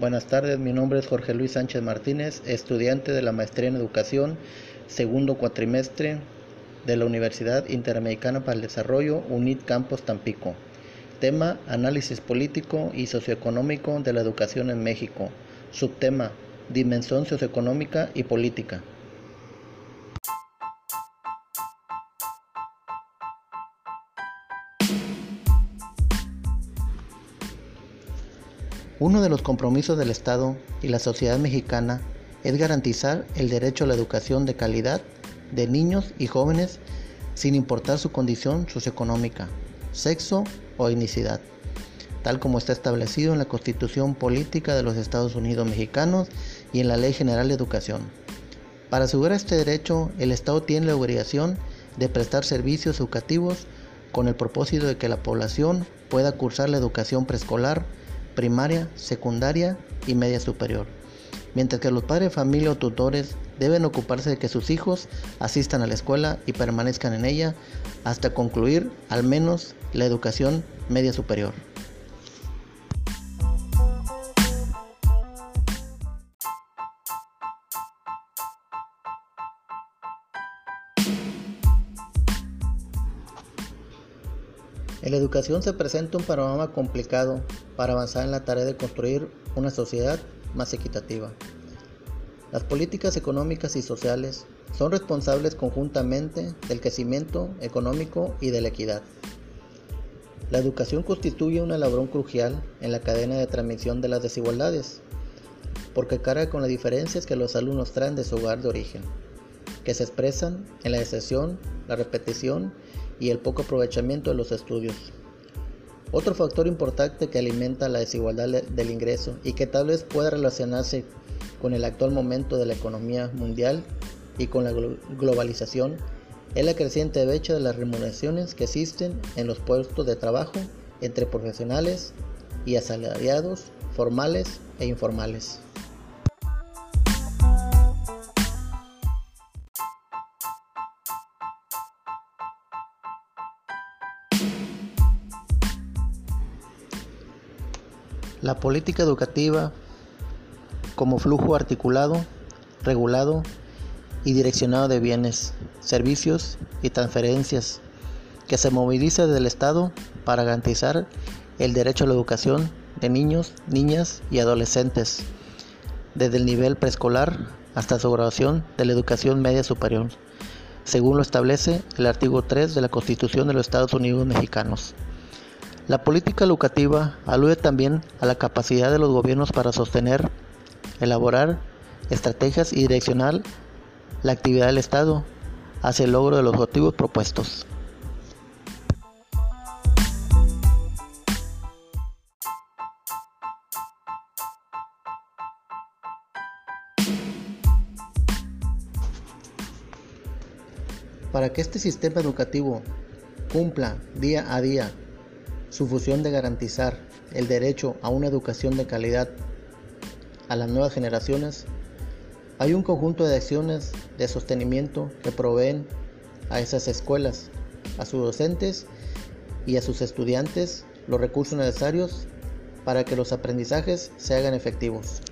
Buenas tardes, mi nombre es Jorge Luis Sánchez Martínez, estudiante de la Maestría en Educación, segundo cuatrimestre de la Universidad Interamericana para el Desarrollo, UNIT Campos Tampico. Tema, análisis político y socioeconómico de la educación en México. Subtema, dimensión socioeconómica y política. Uno de los compromisos del Estado y la sociedad mexicana es garantizar el derecho a la educación de calidad de niños y jóvenes sin importar su condición socioeconómica, sexo o etnicidad, tal como está establecido en la Constitución Política de los Estados Unidos Mexicanos y en la Ley General de Educación. Para asegurar este derecho, el Estado tiene la obligación de prestar servicios educativos con el propósito de que la población pueda cursar la educación preescolar, primaria, secundaria y media superior, mientras que los padres de familia o tutores deben ocuparse de que sus hijos asistan a la escuela y permanezcan en ella hasta concluir al menos la educación media superior. En la educación se presenta un panorama complicado para avanzar en la tarea de construir una sociedad más equitativa. Las políticas económicas y sociales son responsables conjuntamente del crecimiento económico y de la equidad. La educación constituye una labor crucial en la cadena de transmisión de las desigualdades, porque carga con las diferencias que los alumnos traen de su hogar de origen, que se expresan en la deserción, la repetición y el poco aprovechamiento de los estudios. Otro factor importante que alimenta la desigualdad del ingreso y que tal vez pueda relacionarse con el actual momento de la economía mundial y con la globalización es la creciente brecha de las remuneraciones que existen en los puestos de trabajo entre profesionales y asalariados formales e informales. La política educativa como flujo articulado, regulado y direccionado de bienes, servicios y transferencias que se moviliza desde el Estado para garantizar el derecho a la educación de niños, niñas y adolescentes, desde el nivel preescolar hasta su graduación de la educación media superior, según lo establece el artículo 3 de la Constitución de los Estados Unidos mexicanos. La política educativa alude también a la capacidad de los gobiernos para sostener, elaborar estrategias y direccionar la actividad del Estado hacia el logro de los objetivos propuestos. Para que este sistema educativo cumpla día a día su función de garantizar el derecho a una educación de calidad a las nuevas generaciones, hay un conjunto de acciones de sostenimiento que proveen a esas escuelas, a sus docentes y a sus estudiantes los recursos necesarios para que los aprendizajes se hagan efectivos.